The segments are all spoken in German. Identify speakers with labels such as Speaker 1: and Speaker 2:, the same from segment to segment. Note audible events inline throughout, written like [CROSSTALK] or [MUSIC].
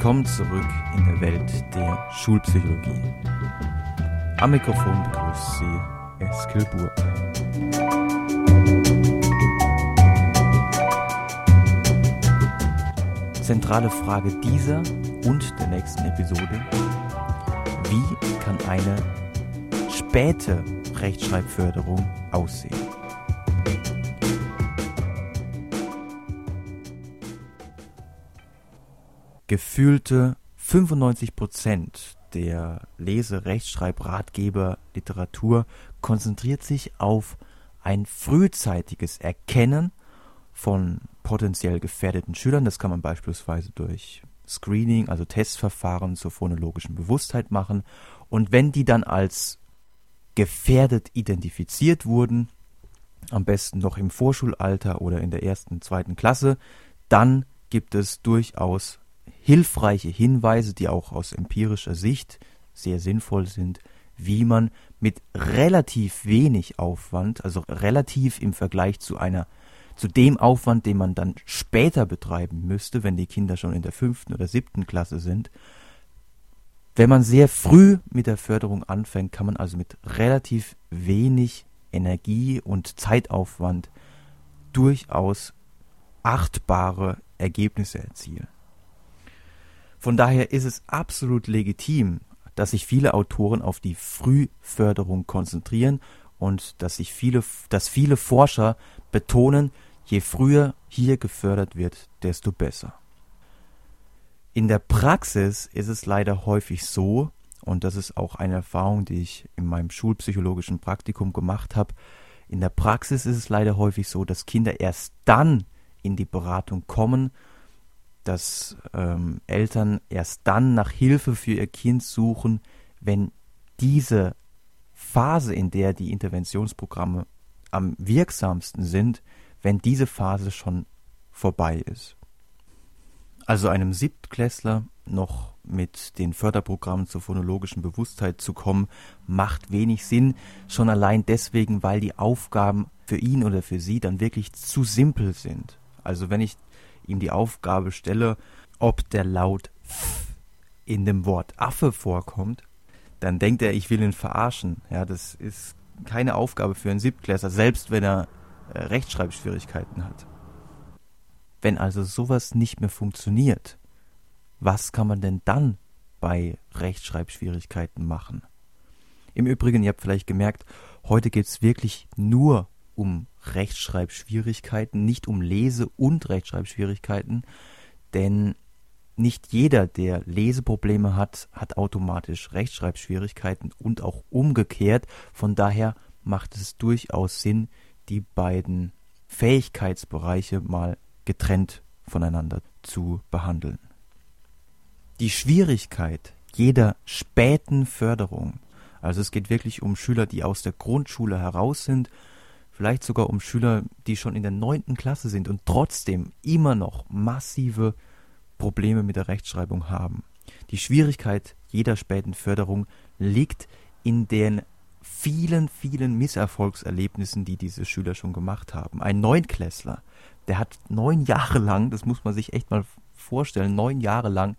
Speaker 1: Willkommen zurück in der Welt der Schulpsychologie. Am Mikrofon begrüßt Sie Eskil Burg. Zentrale Frage dieser und der nächsten Episode. Wie kann eine späte Rechtschreibförderung aussehen? Gefühlte 95 Prozent der Lese-, Rechtschreibratgeber, Literatur konzentriert sich auf ein frühzeitiges Erkennen von potenziell gefährdeten Schülern. Das kann man beispielsweise durch Screening, also Testverfahren zur phonologischen Bewusstheit machen. Und wenn die dann als gefährdet identifiziert wurden, am besten noch im Vorschulalter oder in der ersten, zweiten Klasse, dann gibt es durchaus hilfreiche Hinweise, die auch aus empirischer Sicht sehr sinnvoll sind, wie man mit relativ wenig Aufwand, also relativ im Vergleich zu einer zu dem Aufwand, den man dann später betreiben müsste, wenn die Kinder schon in der fünften oder siebten Klasse sind. Wenn man sehr früh mit der Förderung anfängt, kann man also mit relativ wenig Energie und Zeitaufwand durchaus achtbare Ergebnisse erzielen. Von daher ist es absolut legitim, dass sich viele Autoren auf die Frühförderung konzentrieren und dass sich viele, dass viele Forscher betonen, Je früher hier gefördert wird, desto besser. In der Praxis ist es leider häufig so, und das ist auch eine Erfahrung, die ich in meinem schulpsychologischen Praktikum gemacht habe, in der Praxis ist es leider häufig so, dass Kinder erst dann in die Beratung kommen, dass ähm, Eltern erst dann nach Hilfe für ihr Kind suchen, wenn diese Phase, in der die Interventionsprogramme am wirksamsten sind, wenn diese Phase schon vorbei ist. Also einem Siebtklässler noch mit den Förderprogrammen zur phonologischen Bewusstheit zu kommen, macht wenig Sinn, schon allein deswegen, weil die Aufgaben für ihn oder für sie dann wirklich zu simpel sind. Also wenn ich ihm die Aufgabe stelle, ob der Laut in dem Wort Affe vorkommt, dann denkt er, ich will ihn verarschen. Ja, das ist keine Aufgabe für einen Siebtklässler, selbst wenn er äh, Rechtschreibschwierigkeiten hat. Wenn also sowas nicht mehr funktioniert, was kann man denn dann bei Rechtschreibschwierigkeiten machen? Im Übrigen, ihr habt vielleicht gemerkt, heute geht es wirklich nur um Rechtschreibschwierigkeiten, nicht um Lese- und Rechtschreibschwierigkeiten, denn nicht jeder, der Leseprobleme hat, hat automatisch Rechtschreibschwierigkeiten und auch umgekehrt. Von daher macht es durchaus Sinn, die beiden Fähigkeitsbereiche mal getrennt voneinander zu behandeln. Die Schwierigkeit jeder späten Förderung, also es geht wirklich um Schüler, die aus der Grundschule heraus sind, vielleicht sogar um Schüler, die schon in der neunten Klasse sind und trotzdem immer noch massive Probleme mit der Rechtschreibung haben. Die Schwierigkeit jeder späten Förderung liegt in den vielen, vielen Misserfolgserlebnissen, die diese Schüler schon gemacht haben. Ein Neunklässler, der hat neun Jahre lang, das muss man sich echt mal vorstellen, neun Jahre lang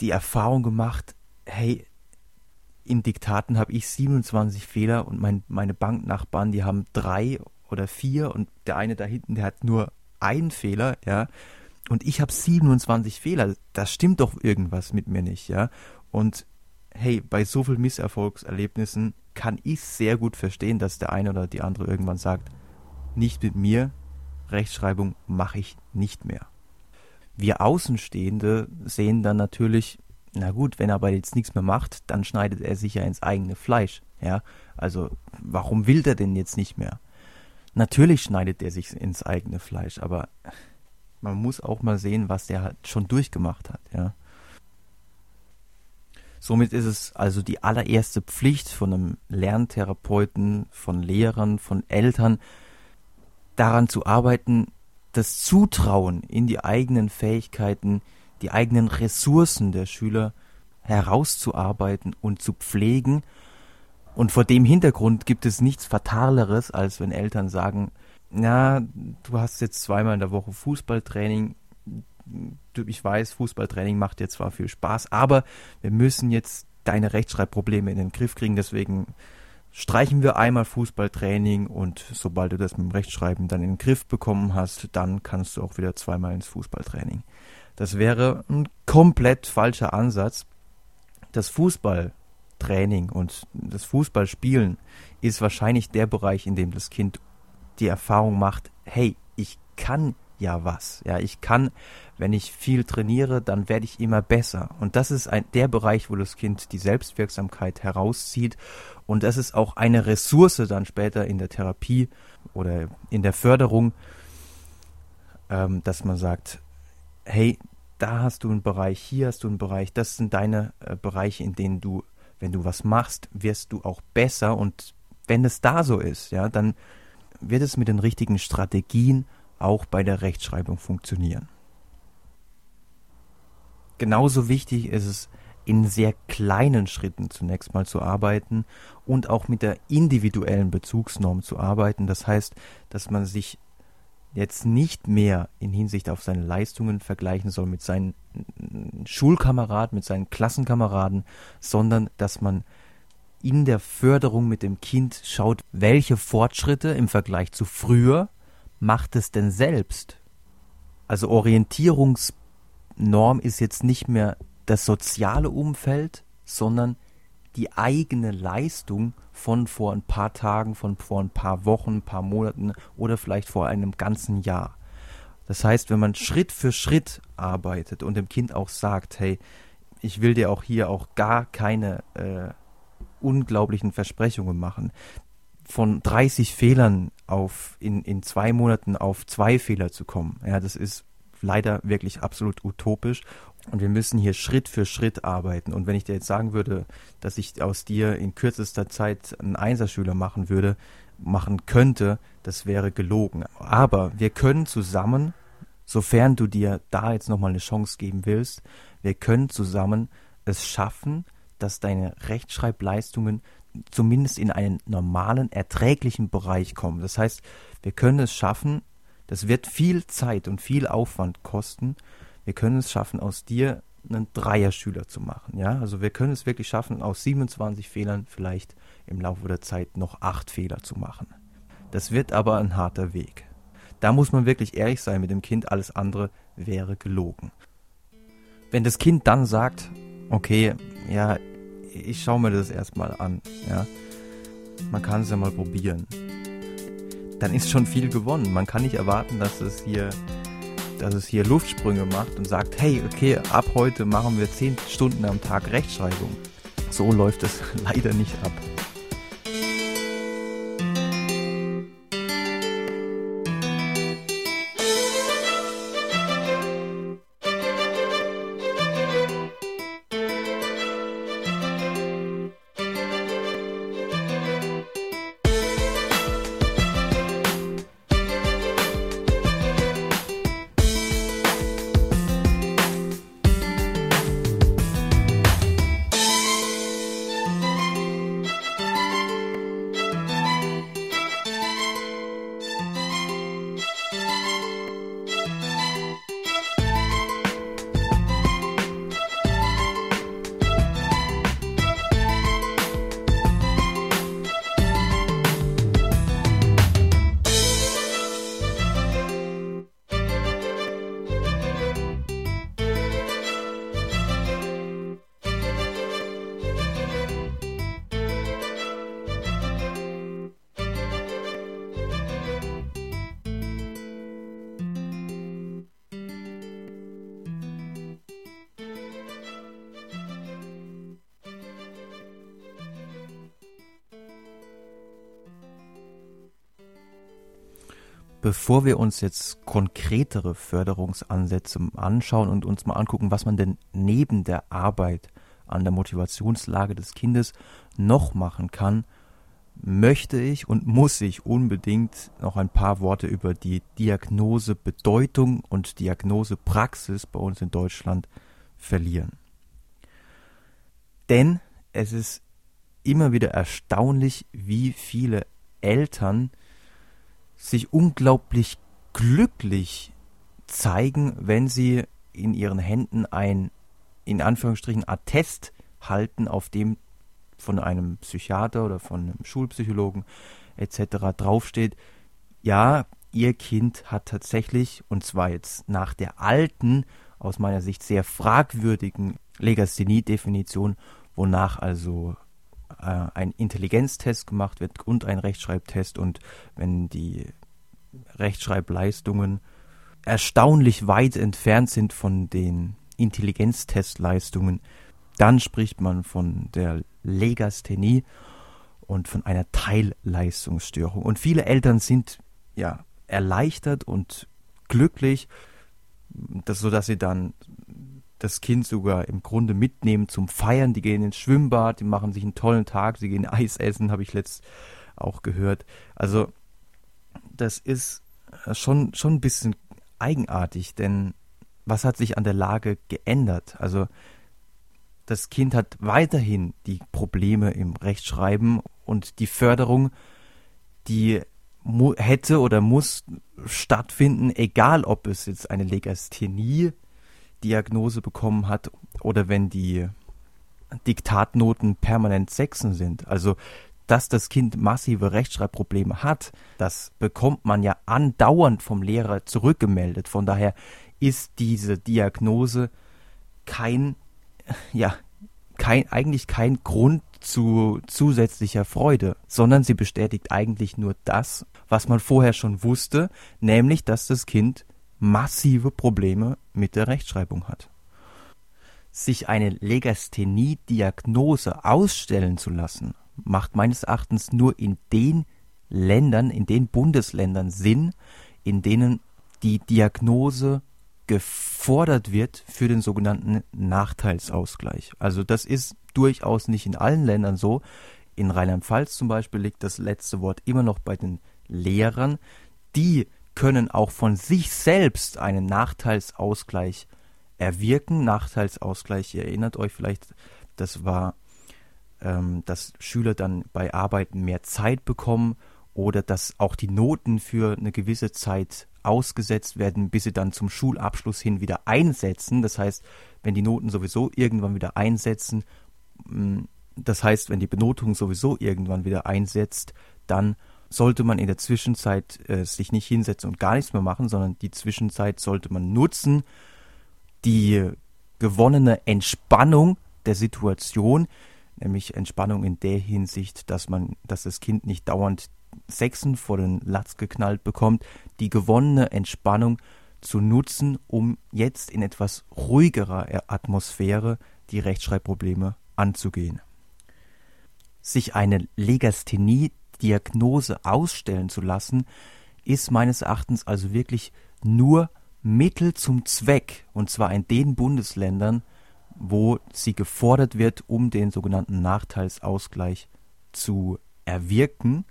Speaker 1: die Erfahrung gemacht, hey, in Diktaten habe ich 27 Fehler und mein, meine Banknachbarn, die haben drei oder vier und der eine da hinten, der hat nur einen Fehler, ja, und ich habe 27 Fehler. Das stimmt doch irgendwas mit mir nicht, ja. Und hey, bei so vielen Misserfolgserlebnissen kann ich sehr gut verstehen, dass der eine oder die andere irgendwann sagt, nicht mit mir, Rechtschreibung mache ich nicht mehr. Wir Außenstehende sehen dann natürlich, na gut, wenn er aber jetzt nichts mehr macht, dann schneidet er sich ja ins eigene Fleisch. Ja, also warum will der denn jetzt nicht mehr? Natürlich schneidet er sich ins eigene Fleisch, aber man muss auch mal sehen, was der halt schon durchgemacht hat. Ja, Somit ist es also die allererste Pflicht von einem Lerntherapeuten, von Lehrern, von Eltern, daran zu arbeiten, das Zutrauen in die eigenen Fähigkeiten, die eigenen Ressourcen der Schüler herauszuarbeiten und zu pflegen. Und vor dem Hintergrund gibt es nichts Fataleres, als wenn Eltern sagen, na, du hast jetzt zweimal in der Woche Fußballtraining, ich weiß, Fußballtraining macht dir zwar viel Spaß, aber wir müssen jetzt deine Rechtschreibprobleme in den Griff kriegen, deswegen streichen wir einmal Fußballtraining und sobald du das mit dem Rechtschreiben dann in den Griff bekommen hast, dann kannst du auch wieder zweimal ins Fußballtraining. Das wäre ein komplett falscher Ansatz. Das Fußballtraining und das Fußballspielen ist wahrscheinlich der Bereich, in dem das Kind die Erfahrung macht, hey, ich kann ja was. Ja, ich kann, wenn ich viel trainiere, dann werde ich immer besser. Und das ist ein, der Bereich, wo das Kind die Selbstwirksamkeit herauszieht. Und das ist auch eine Ressource dann später in der Therapie oder in der Förderung, ähm, dass man sagt, hey, da hast du einen Bereich, hier hast du einen Bereich, das sind deine äh, Bereiche, in denen du, wenn du was machst, wirst du auch besser. Und wenn es da so ist, ja, dann wird es mit den richtigen Strategien auch bei der Rechtschreibung funktionieren. Genauso wichtig ist es, in sehr kleinen Schritten zunächst mal zu arbeiten und auch mit der individuellen Bezugsnorm zu arbeiten. Das heißt, dass man sich jetzt nicht mehr in Hinsicht auf seine Leistungen vergleichen soll mit seinen Schulkameraden, mit seinen Klassenkameraden, sondern dass man in der Förderung mit dem Kind schaut, welche Fortschritte im Vergleich zu früher macht es denn selbst? Also Orientierungsnorm ist jetzt nicht mehr das soziale Umfeld, sondern die eigene Leistung von vor ein paar Tagen, von vor ein paar Wochen, ein paar Monaten oder vielleicht vor einem ganzen Jahr. Das heißt, wenn man Schritt für Schritt arbeitet und dem Kind auch sagt, hey, ich will dir auch hier auch gar keine äh, unglaublichen Versprechungen machen, von 30 Fehlern auf in, in zwei Monaten auf zwei Fehler zu kommen. Ja, das ist leider wirklich absolut utopisch. Und wir müssen hier Schritt für Schritt arbeiten. Und wenn ich dir jetzt sagen würde, dass ich aus dir in kürzester Zeit einen Einserschüler machen würde, machen könnte, das wäre gelogen. Aber wir können zusammen, sofern du dir da jetzt nochmal eine Chance geben willst, wir können zusammen es schaffen, dass deine Rechtschreibleistungen zumindest in einen normalen, erträglichen Bereich kommen. Das heißt, wir können es schaffen, das wird viel Zeit und viel Aufwand kosten. Wir können es schaffen, aus dir einen Dreierschüler zu machen. Ja, also wir können es wirklich schaffen, aus 27 Fehlern vielleicht im Laufe der Zeit noch acht Fehler zu machen. Das wird aber ein harter Weg. Da muss man wirklich ehrlich sein mit dem Kind, alles andere wäre gelogen. Wenn das Kind dann sagt, okay, ja, ich schaue mir das erstmal an. Ja? Man kann es ja mal probieren. Dann ist schon viel gewonnen. Man kann nicht erwarten, dass es hier, dass es hier Luftsprünge macht und sagt, hey, okay, ab heute machen wir 10 Stunden am Tag Rechtschreibung. So läuft es [LAUGHS] leider nicht ab. Bevor wir uns jetzt konkretere Förderungsansätze anschauen und uns mal angucken, was man denn neben der Arbeit an der Motivationslage des Kindes noch machen kann, möchte ich und muss ich unbedingt noch ein paar Worte über die Diagnosebedeutung und Diagnosepraxis bei uns in Deutschland verlieren. Denn es ist immer wieder erstaunlich, wie viele Eltern sich unglaublich glücklich zeigen, wenn sie in ihren Händen ein, in Anführungsstrichen, Attest halten, auf dem von einem Psychiater oder von einem Schulpsychologen etc. draufsteht, ja, ihr Kind hat tatsächlich, und zwar jetzt nach der alten, aus meiner Sicht sehr fragwürdigen Legasthenie-Definition, wonach also äh, ein Intelligenztest gemacht wird und ein Rechtschreibtest und wenn die Rechtschreibleistungen erstaunlich weit entfernt sind von den Intelligenztestleistungen, dann spricht man von der Legasthenie und von einer Teilleistungsstörung. Und viele Eltern sind ja erleichtert und glücklich, dass, sodass sie dann das Kind sogar im Grunde mitnehmen zum Feiern. Die gehen ins Schwimmbad, die machen sich einen tollen Tag, sie gehen [LAUGHS] Eis essen, habe ich letzt auch gehört. Also das ist schon, schon ein bisschen eigenartig, denn was hat sich an der Lage geändert? Also das Kind hat weiterhin die Probleme im Rechtschreiben und die Förderung, die hätte oder muss stattfinden, egal ob es jetzt eine Legasthenie-Diagnose bekommen hat oder wenn die Diktatnoten permanent Sechsen sind. Also dass das Kind massive Rechtschreibprobleme hat, das bekommt man ja andauernd vom Lehrer zurückgemeldet. Von daher ist diese Diagnose kein, ja, kein, eigentlich kein Grund zu zusätzlicher Freude, sondern sie bestätigt eigentlich nur das, was man vorher schon wusste, nämlich, dass das Kind massive Probleme mit der Rechtschreibung hat. Sich eine Legasthenie-Diagnose ausstellen zu lassen, macht meines Erachtens nur in den Ländern, in den Bundesländern Sinn, in denen die Diagnose gefordert wird für den sogenannten Nachteilsausgleich. Also das ist durchaus nicht in allen Ländern so. In Rheinland-Pfalz zum Beispiel liegt das letzte Wort immer noch bei den Lehrern. Die können auch von sich selbst einen Nachteilsausgleich erwirken. Nachteilsausgleich, ihr erinnert euch vielleicht, das war, ähm, dass Schüler dann bei Arbeiten mehr Zeit bekommen oder dass auch die Noten für eine gewisse Zeit ausgesetzt werden, bis sie dann zum Schulabschluss hin wieder einsetzen. Das heißt, wenn die Noten sowieso irgendwann wieder einsetzen, mm, das heißt, wenn die Benotung sowieso irgendwann wieder einsetzt, dann sollte man in der Zwischenzeit äh, sich nicht hinsetzen und gar nichts mehr machen, sondern die Zwischenzeit sollte man nutzen, die gewonnene Entspannung der Situation, nämlich Entspannung in der Hinsicht, dass man, dass das Kind nicht dauernd Sechsen vor den Latz geknallt bekommt, die gewonnene Entspannung zu nutzen, um jetzt in etwas ruhigerer Atmosphäre die Rechtschreibprobleme anzugehen. Sich eine Legasthenie-Diagnose ausstellen zu lassen, ist meines Erachtens also wirklich nur Mittel zum Zweck, und zwar in den Bundesländern, wo sie gefordert wird, um den sogenannten Nachteilsausgleich zu erwirken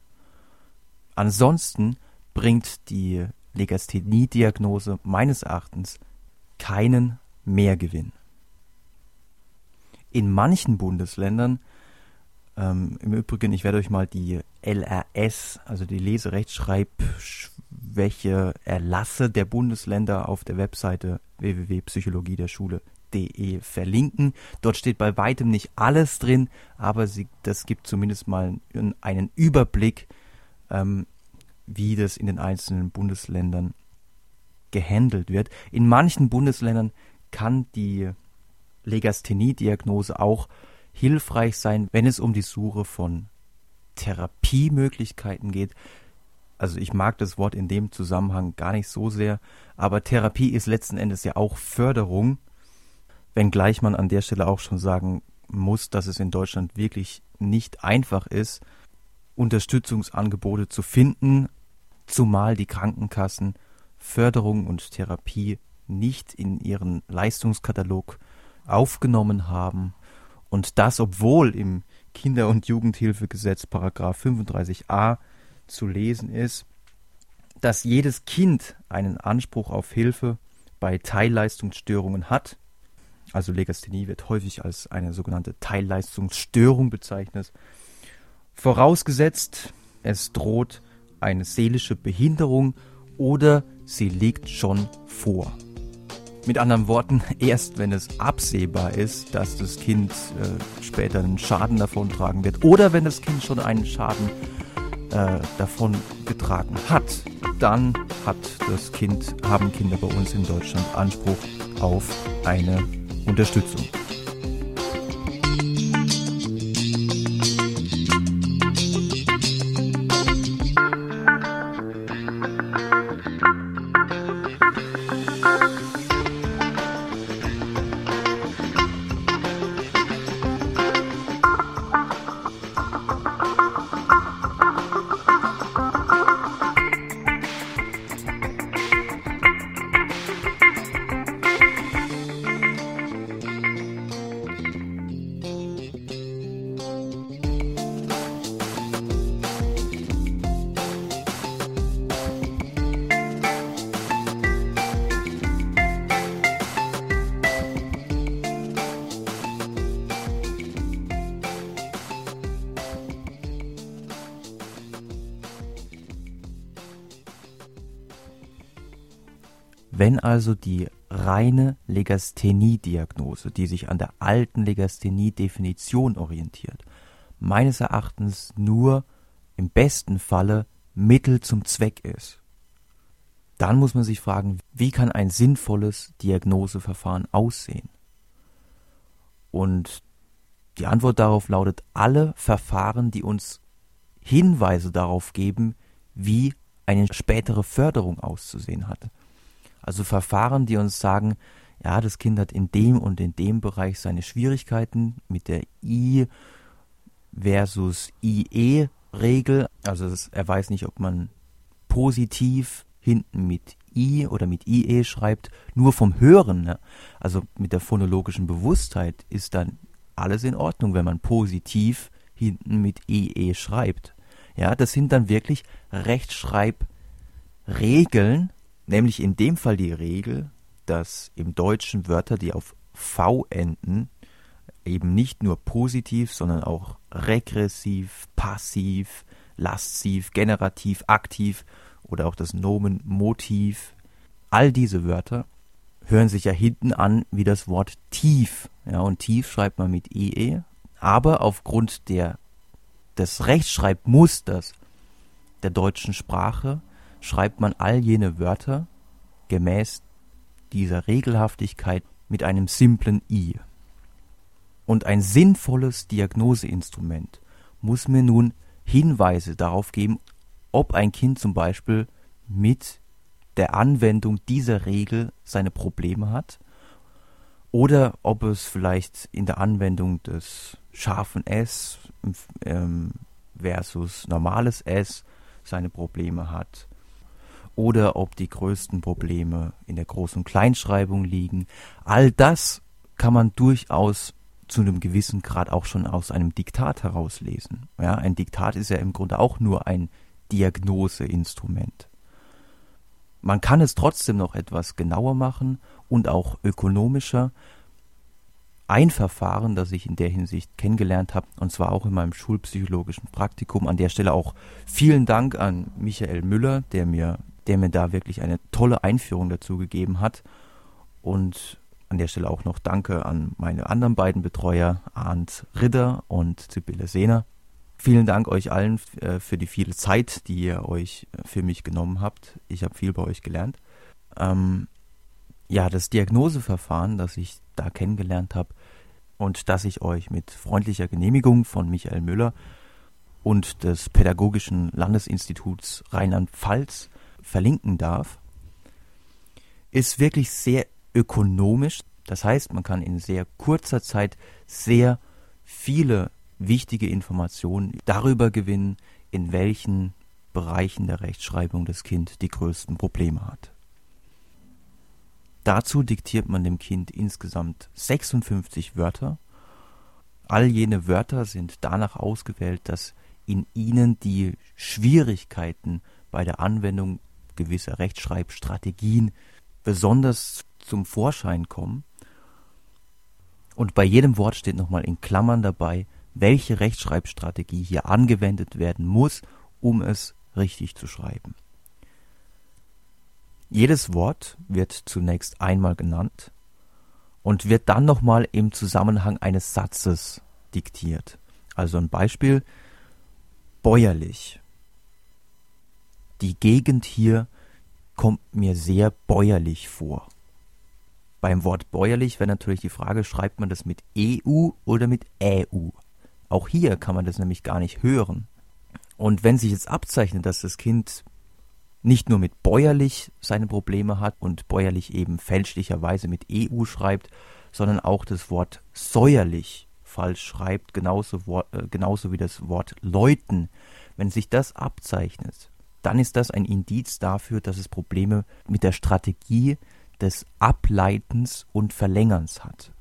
Speaker 1: Ansonsten bringt die Legasthenie-Diagnose meines Erachtens keinen Mehrgewinn. In manchen Bundesländern, ähm, im Übrigen, ich werde euch mal die LRS, also die Leserechtschreibschwäche Erlasse der Bundesländer auf der Webseite www.psychologiederschule.de verlinken. Dort steht bei weitem nicht alles drin, aber sie, das gibt zumindest mal einen Überblick ähm, wie das in den einzelnen Bundesländern gehandelt wird. In manchen Bundesländern kann die Legasthenie-Diagnose auch hilfreich sein, wenn es um die Suche von Therapiemöglichkeiten geht. Also ich mag das Wort in dem Zusammenhang gar nicht so sehr, aber Therapie ist letzten Endes ja auch Förderung, wenngleich man an der Stelle auch schon sagen muss, dass es in Deutschland wirklich nicht einfach ist, Unterstützungsangebote zu finden, zumal die Krankenkassen Förderung und Therapie nicht in ihren Leistungskatalog aufgenommen haben und das obwohl im Kinder- und Jugendhilfegesetz Paragraph 35a zu lesen ist, dass jedes Kind einen Anspruch auf Hilfe bei Teilleistungsstörungen hat. Also Legasthenie wird häufig als eine sogenannte Teilleistungsstörung bezeichnet. Vorausgesetzt, es droht eine seelische Behinderung oder sie liegt schon vor. Mit anderen Worten, erst wenn es absehbar ist, dass das Kind äh, später einen Schaden davon tragen wird oder wenn das Kind schon einen Schaden äh, davon getragen hat, dann hat das Kind, haben Kinder bei uns in Deutschland Anspruch auf eine Unterstützung. Wenn also die reine Legasthenie-Diagnose, die sich an der alten Legasthenie-Definition orientiert, meines Erachtens nur im besten Falle Mittel zum Zweck ist, dann muss man sich fragen, wie kann ein sinnvolles Diagnoseverfahren aussehen? Und die Antwort darauf lautet alle Verfahren, die uns Hinweise darauf geben, wie eine spätere Förderung auszusehen hat. Also Verfahren, die uns sagen, ja, das Kind hat in dem und in dem Bereich seine Schwierigkeiten mit der I versus IE-Regel. Also er weiß nicht, ob man positiv hinten mit I oder mit IE schreibt, nur vom Hören. Ne? Also mit der phonologischen Bewusstheit ist dann alles in Ordnung, wenn man positiv hinten mit IE schreibt. Ja, das sind dann wirklich Rechtschreibregeln, nämlich in dem Fall die Regel, dass im Deutschen Wörter, die auf V enden, eben nicht nur positiv, sondern auch regressiv, passiv, lasziv, generativ, aktiv oder auch das Nomen Motiv, all diese Wörter hören sich ja hinten an wie das Wort tief. Ja, und tief schreibt man mit IE, aber aufgrund der, des Rechtschreibmusters der deutschen Sprache schreibt man all jene Wörter gemäß dieser Regelhaftigkeit mit einem simplen i. Und ein sinnvolles Diagnoseinstrument muss mir nun Hinweise darauf geben, ob ein Kind zum Beispiel mit der Anwendung dieser Regel seine Probleme hat oder ob es vielleicht in der Anwendung des scharfen S ähm, versus normales S seine Probleme hat oder ob die größten Probleme in der Groß- und Kleinschreibung liegen. All das kann man durchaus zu einem gewissen Grad auch schon aus einem Diktat herauslesen. Ja, ein Diktat ist ja im Grunde auch nur ein Diagnoseinstrument. Man kann es trotzdem noch etwas genauer machen und auch ökonomischer. Ein Verfahren, das ich in der Hinsicht kennengelernt habe, und zwar auch in meinem schulpsychologischen Praktikum, an der Stelle auch vielen Dank an Michael Müller, der mir der mir da wirklich eine tolle Einführung dazu gegeben hat. Und an der Stelle auch noch Danke an meine anderen beiden Betreuer, Arndt Ritter und Sibylle Sehner. Vielen Dank euch allen äh, für die viele Zeit, die ihr euch äh, für mich genommen habt. Ich habe viel bei euch gelernt. Ähm, ja, das Diagnoseverfahren, das ich da kennengelernt habe und das ich euch mit freundlicher Genehmigung von Michael Müller und des Pädagogischen Landesinstituts Rheinland-Pfalz verlinken darf, ist wirklich sehr ökonomisch. Das heißt, man kann in sehr kurzer Zeit sehr viele wichtige Informationen darüber gewinnen, in welchen Bereichen der Rechtschreibung das Kind die größten Probleme hat. Dazu diktiert man dem Kind insgesamt 56 Wörter. All jene Wörter sind danach ausgewählt, dass in ihnen die Schwierigkeiten bei der Anwendung gewisse Rechtschreibstrategien besonders zum Vorschein kommen. Und bei jedem Wort steht nochmal in Klammern dabei, welche Rechtschreibstrategie hier angewendet werden muss, um es richtig zu schreiben. Jedes Wort wird zunächst einmal genannt und wird dann nochmal im Zusammenhang eines Satzes diktiert. Also ein Beispiel, bäuerlich. Die Gegend hier kommt mir sehr bäuerlich vor. Beim Wort bäuerlich wäre natürlich die Frage, schreibt man das mit EU oder mit EU? Auch hier kann man das nämlich gar nicht hören. Und wenn sich jetzt abzeichnet, dass das Kind nicht nur mit bäuerlich seine Probleme hat und bäuerlich eben fälschlicherweise mit EU schreibt, sondern auch das Wort säuerlich falsch schreibt, genauso, äh, genauso wie das Wort läuten. Wenn sich das abzeichnet, dann ist das ein Indiz dafür, dass es Probleme mit der Strategie des Ableitens und Verlängerns hat.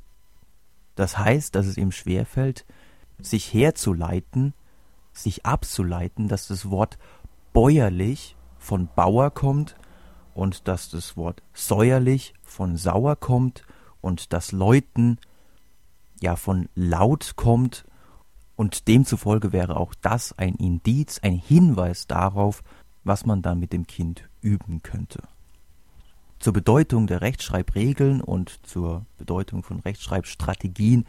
Speaker 1: Das heißt, dass es ihm schwerfällt, sich herzuleiten, sich abzuleiten, dass das Wort bäuerlich von Bauer kommt und dass das Wort säuerlich von sauer kommt und das Läuten ja von laut kommt und demzufolge wäre auch das ein Indiz, ein Hinweis darauf, was man dann mit dem Kind üben könnte. Zur Bedeutung der Rechtschreibregeln und zur Bedeutung von Rechtschreibstrategien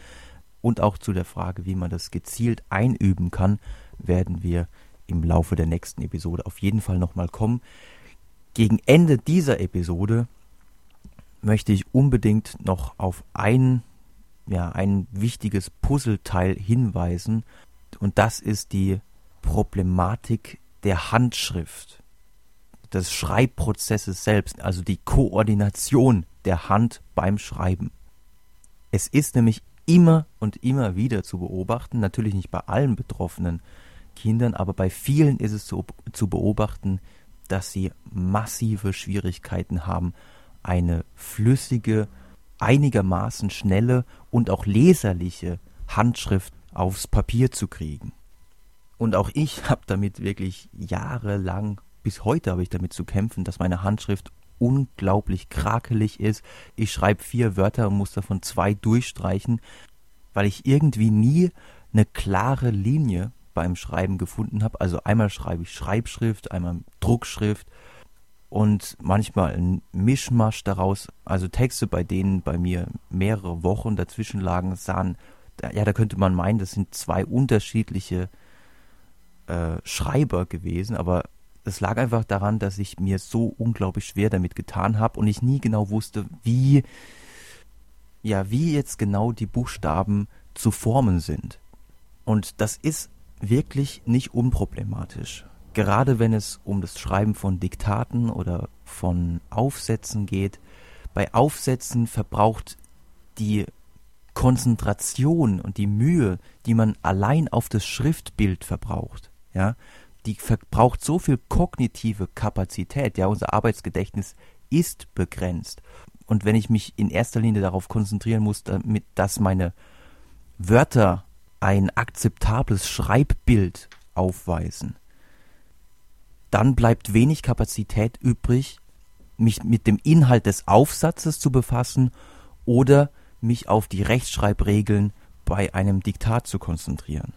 Speaker 1: und auch zu der Frage, wie man das gezielt einüben kann, werden wir im Laufe der nächsten Episode auf jeden Fall nochmal kommen. Gegen Ende dieser Episode möchte ich unbedingt noch auf ein, ja, ein wichtiges Puzzleteil hinweisen und das ist die Problematik der Handschrift, des Schreibprozesses selbst, also die Koordination der Hand beim Schreiben. Es ist nämlich immer und immer wieder zu beobachten, natürlich nicht bei allen betroffenen Kindern, aber bei vielen ist es zu, zu beobachten, dass sie massive Schwierigkeiten haben, eine flüssige, einigermaßen schnelle und auch leserliche Handschrift aufs Papier zu kriegen. Und auch ich habe damit wirklich jahrelang, bis heute habe ich damit zu kämpfen, dass meine Handschrift unglaublich krakelig ist. Ich schreibe vier Wörter und muss davon zwei durchstreichen, weil ich irgendwie nie eine klare Linie beim Schreiben gefunden habe. Also einmal schreibe ich Schreibschrift, einmal Druckschrift und manchmal ein Mischmasch daraus. Also Texte, bei denen bei mir mehrere Wochen dazwischen lagen, sahen, ja, da könnte man meinen, das sind zwei unterschiedliche äh, Schreiber gewesen, aber es lag einfach daran, dass ich mir so unglaublich schwer damit getan habe und ich nie genau wusste, wie, ja, wie jetzt genau die Buchstaben zu formen sind. Und das ist wirklich nicht unproblematisch. Gerade wenn es um das Schreiben von Diktaten oder von Aufsätzen geht. Bei Aufsätzen verbraucht die Konzentration und die Mühe, die man allein auf das Schriftbild verbraucht, ja, die verbraucht so viel kognitive Kapazität, ja, unser Arbeitsgedächtnis ist begrenzt. Und wenn ich mich in erster Linie darauf konzentrieren muss, damit, dass meine Wörter ein akzeptables Schreibbild aufweisen, dann bleibt wenig Kapazität übrig, mich mit dem Inhalt des Aufsatzes zu befassen oder mich auf die Rechtschreibregeln bei einem Diktat zu konzentrieren.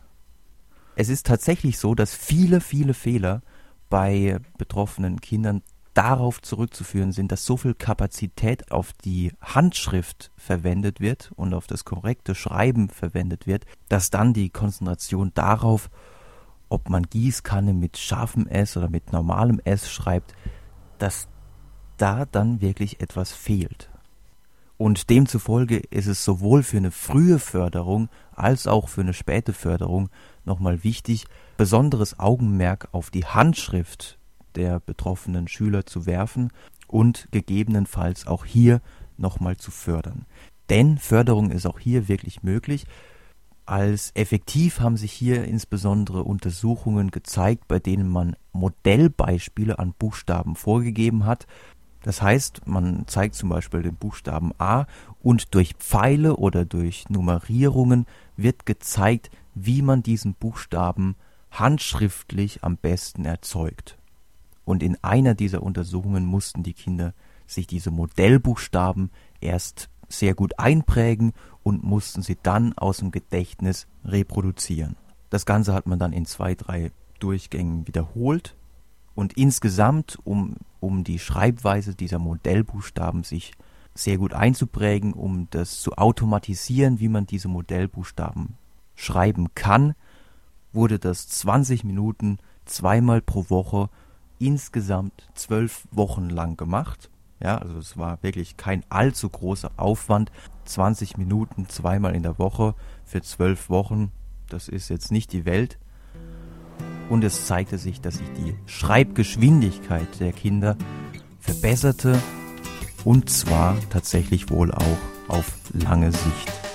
Speaker 1: Es ist tatsächlich so, dass viele, viele Fehler bei betroffenen Kindern darauf zurückzuführen sind, dass so viel Kapazität auf die Handschrift verwendet wird und auf das korrekte Schreiben verwendet wird, dass dann die Konzentration darauf, ob man Gießkanne mit scharfem S oder mit normalem S schreibt, dass da dann wirklich etwas fehlt. Und demzufolge ist es sowohl für eine frühe Förderung als auch für eine späte Förderung nochmal wichtig, besonderes Augenmerk auf die Handschrift der betroffenen Schüler zu werfen und gegebenenfalls auch hier nochmal zu fördern. Denn Förderung ist auch hier wirklich möglich. Als effektiv haben sich hier insbesondere Untersuchungen gezeigt, bei denen man Modellbeispiele an Buchstaben vorgegeben hat. Das heißt, man zeigt zum Beispiel den Buchstaben A und durch Pfeile oder durch Nummerierungen wird gezeigt, wie man diesen Buchstaben handschriftlich am besten erzeugt. Und in einer dieser Untersuchungen mussten die Kinder sich diese Modellbuchstaben erst sehr gut einprägen und mussten sie dann aus dem Gedächtnis reproduzieren. Das Ganze hat man dann in zwei, drei Durchgängen wiederholt Und insgesamt, um, um die Schreibweise dieser Modellbuchstaben sich sehr gut einzuprägen, um das zu automatisieren, wie man diese Modellbuchstaben schreiben kann, wurde das 20 Minuten zweimal pro Woche insgesamt zwölf Wochen lang gemacht. Ja, also es war wirklich kein allzu großer Aufwand. 20 Minuten zweimal in der Woche für zwölf Wochen, das ist jetzt nicht die Welt. Und es zeigte sich, dass sich die Schreibgeschwindigkeit der Kinder verbesserte und zwar tatsächlich wohl auch auf lange Sicht.